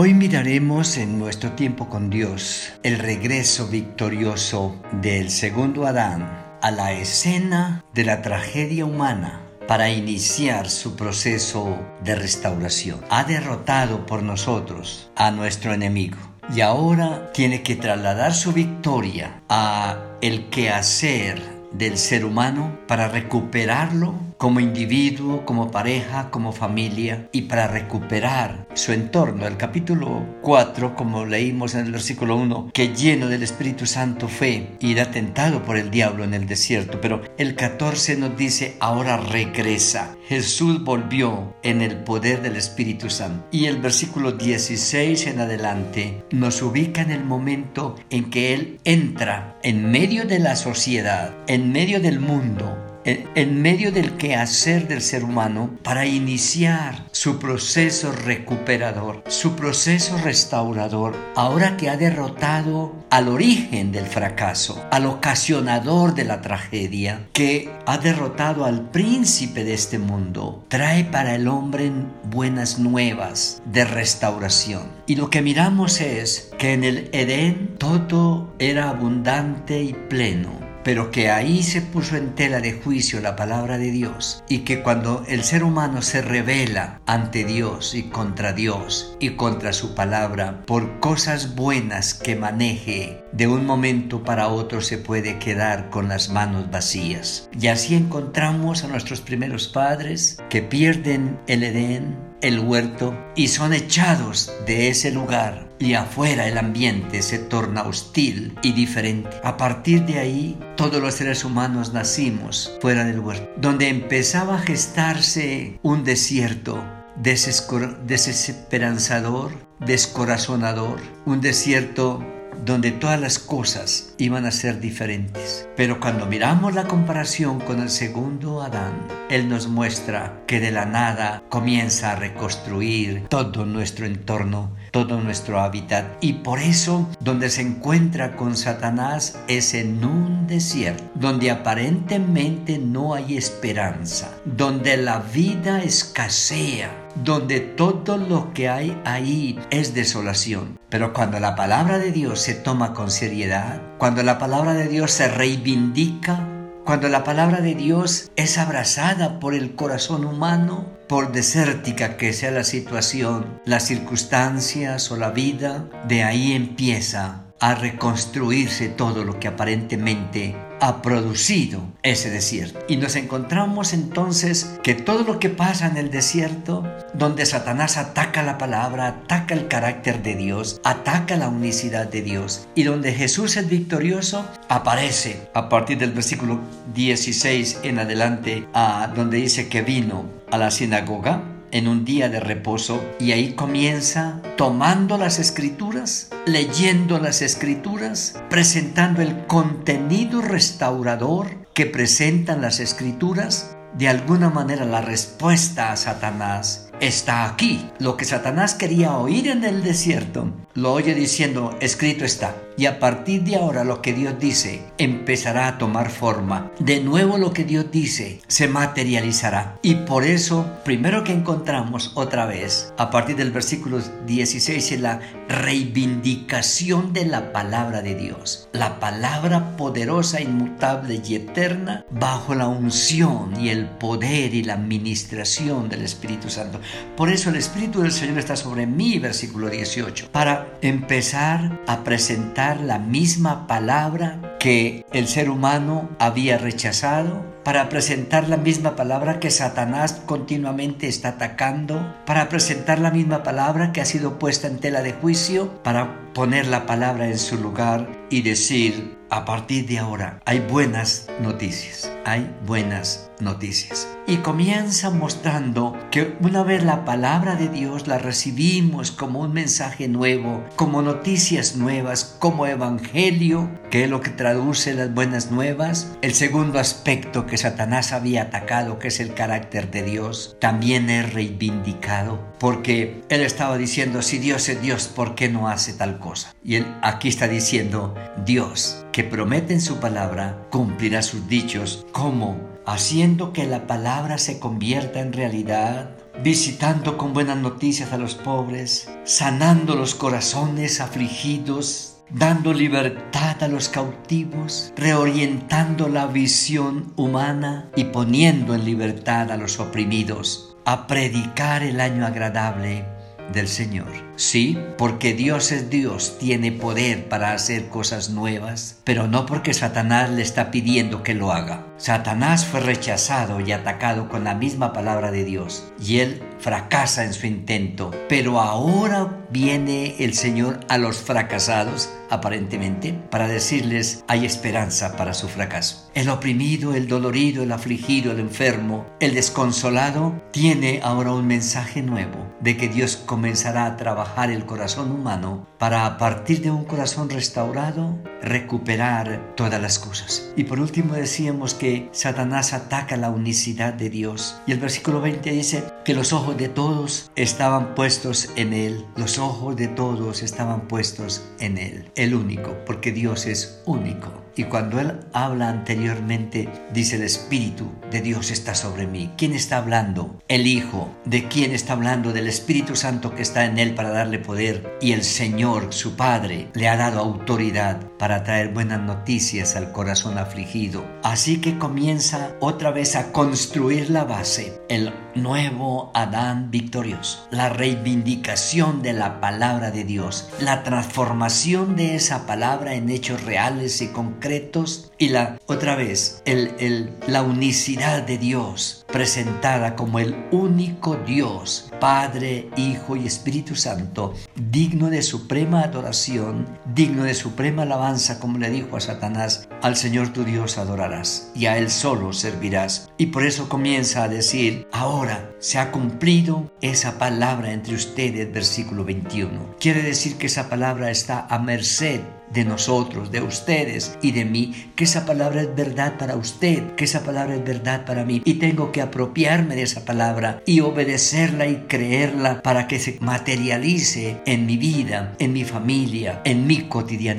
Hoy miraremos en nuestro tiempo con Dios el regreso victorioso del segundo Adán a la escena de la tragedia humana para iniciar su proceso de restauración. Ha derrotado por nosotros a nuestro enemigo y ahora tiene que trasladar su victoria a el quehacer del ser humano para recuperarlo como individuo, como pareja, como familia y para recuperar su entorno. El capítulo 4, como leímos en el versículo 1, que lleno del Espíritu Santo fue y era tentado por el diablo en el desierto, pero el 14 nos dice, ahora regresa. Jesús volvió en el poder del Espíritu Santo. Y el versículo 16 en adelante nos ubica en el momento en que Él entra en medio de la sociedad, en medio del mundo, en medio del quehacer del ser humano para iniciar su proceso recuperador, su proceso restaurador, ahora que ha derrotado al origen del fracaso, al ocasionador de la tragedia, que ha derrotado al príncipe de este mundo, trae para el hombre buenas nuevas de restauración. Y lo que miramos es que en el Edén todo era abundante y pleno pero que ahí se puso en tela de juicio la palabra de Dios y que cuando el ser humano se revela ante Dios y contra Dios y contra su palabra por cosas buenas que maneje, de un momento para otro se puede quedar con las manos vacías. Y así encontramos a nuestros primeros padres que pierden el Edén, el huerto, y son echados de ese lugar y afuera el ambiente se torna hostil y diferente. A partir de ahí, todos los seres humanos nacimos fuera del huerto, donde empezaba a gestarse un desierto desesperanzador, descorazonador, un desierto donde todas las cosas iban a ser diferentes. Pero cuando miramos la comparación con el segundo Adán, Él nos muestra que de la nada comienza a reconstruir todo nuestro entorno, todo nuestro hábitat. Y por eso, donde se encuentra con Satanás es en un desierto, donde aparentemente no hay esperanza, donde la vida escasea donde todo lo que hay ahí es desolación. Pero cuando la palabra de Dios se toma con seriedad, cuando la palabra de Dios se reivindica, cuando la palabra de Dios es abrazada por el corazón humano, por desértica que sea la situación, las circunstancias o la vida, de ahí empieza a reconstruirse todo lo que aparentemente ha producido ese desierto. Y nos encontramos entonces que todo lo que pasa en el desierto, donde Satanás ataca la palabra, ataca el carácter de Dios, ataca la unicidad de Dios, y donde Jesús el victorioso aparece a partir del versículo 16 en adelante, a donde dice que vino a la sinagoga en un día de reposo y ahí comienza tomando las escrituras, leyendo las escrituras, presentando el contenido restaurador que presentan las escrituras, de alguna manera la respuesta a Satanás está aquí. Lo que Satanás quería oír en el desierto, lo oye diciendo, escrito está. Y a partir de ahora lo que Dios dice empezará a tomar forma. De nuevo lo que Dios dice se materializará. Y por eso, primero que encontramos otra vez, a partir del versículo 16, es la reivindicación de la palabra de Dios. La palabra poderosa, inmutable y eterna bajo la unción y el poder y la administración del Espíritu Santo. Por eso el Espíritu del Señor está sobre mí, versículo 18, para empezar a presentar la misma palabra que el ser humano había rechazado, para presentar la misma palabra que Satanás continuamente está atacando, para presentar la misma palabra que ha sido puesta en tela de juicio, para poner la palabra en su lugar y decir, a partir de ahora hay buenas noticias, hay buenas noticias y comienza mostrando que una vez la palabra de Dios la recibimos como un mensaje nuevo, como noticias nuevas, como evangelio, que es lo que traduce las buenas nuevas. El segundo aspecto que Satanás había atacado, que es el carácter de Dios, también es reivindicado, porque él estaba diciendo, si Dios es Dios, ¿por qué no hace tal cosa? Y él aquí está diciendo, Dios, que promete en su palabra, cumplirá sus dichos, como haciendo que la palabra se convierta en realidad visitando con buenas noticias a los pobres, sanando los corazones afligidos, dando libertad a los cautivos, reorientando la visión humana y poniendo en libertad a los oprimidos, a predicar el año agradable del Señor. Sí, porque Dios es Dios, tiene poder para hacer cosas nuevas, pero no porque Satanás le está pidiendo que lo haga. Satanás fue rechazado y atacado con la misma palabra de Dios, y él fracasa en su intento, pero ahora viene el Señor a los fracasados, aparentemente, para decirles hay esperanza para su fracaso. El oprimido, el dolorido, el afligido, el enfermo, el desconsolado, tiene ahora un mensaje nuevo de que Dios comenzará a trabajar el corazón humano para a partir de un corazón restaurado recuperar todas las cosas. Y por último decíamos que Satanás ataca la unicidad de Dios. Y el versículo 20 dice que los ojos de todos estaban puestos en Él. Los ojos de todos estaban puestos en Él. El único, porque Dios es único. Y cuando Él habla anteriormente, dice el Espíritu de Dios está sobre mí. ¿Quién está hablando? El Hijo. ¿De quién está hablando? Del Espíritu Santo que está en Él para darle poder. Y el Señor, su Padre, le ha dado autoridad para traer buenas noticias al corazón afligido. Así que comienza otra vez a construir la base. El nuevo Adán victorioso. La reivindicación de la palabra de Dios. La transformación de esa palabra en hechos reales y concretos y la otra vez el, la unicidad de Dios presentada como el único Dios, Padre, Hijo y Espíritu Santo, digno de suprema adoración, digno de suprema alabanza, como le dijo a Satanás, al Señor tu Dios adorarás y a Él solo servirás. Y por eso comienza a decir, ahora se ha cumplido esa palabra entre ustedes, versículo 21. Quiere decir que esa palabra está a merced de nosotros, de ustedes y de mí, que esa palabra es verdad para usted, que esa palabra es verdad para mí. Y tengo que apropiarme de esa palabra y obedecerla y creerla para que se materialice en mi vida, en mi familia, en mi cotidianidad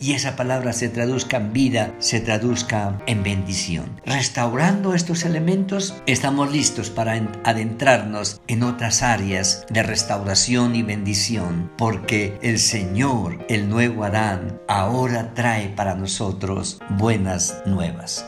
y esa palabra se traduzca en vida, se traduzca en bendición. Restaurando estos elementos, estamos listos para adentrarnos en otras áreas de restauración y bendición, porque el Señor, el nuevo Adán, ahora trae para nosotros buenas nuevas.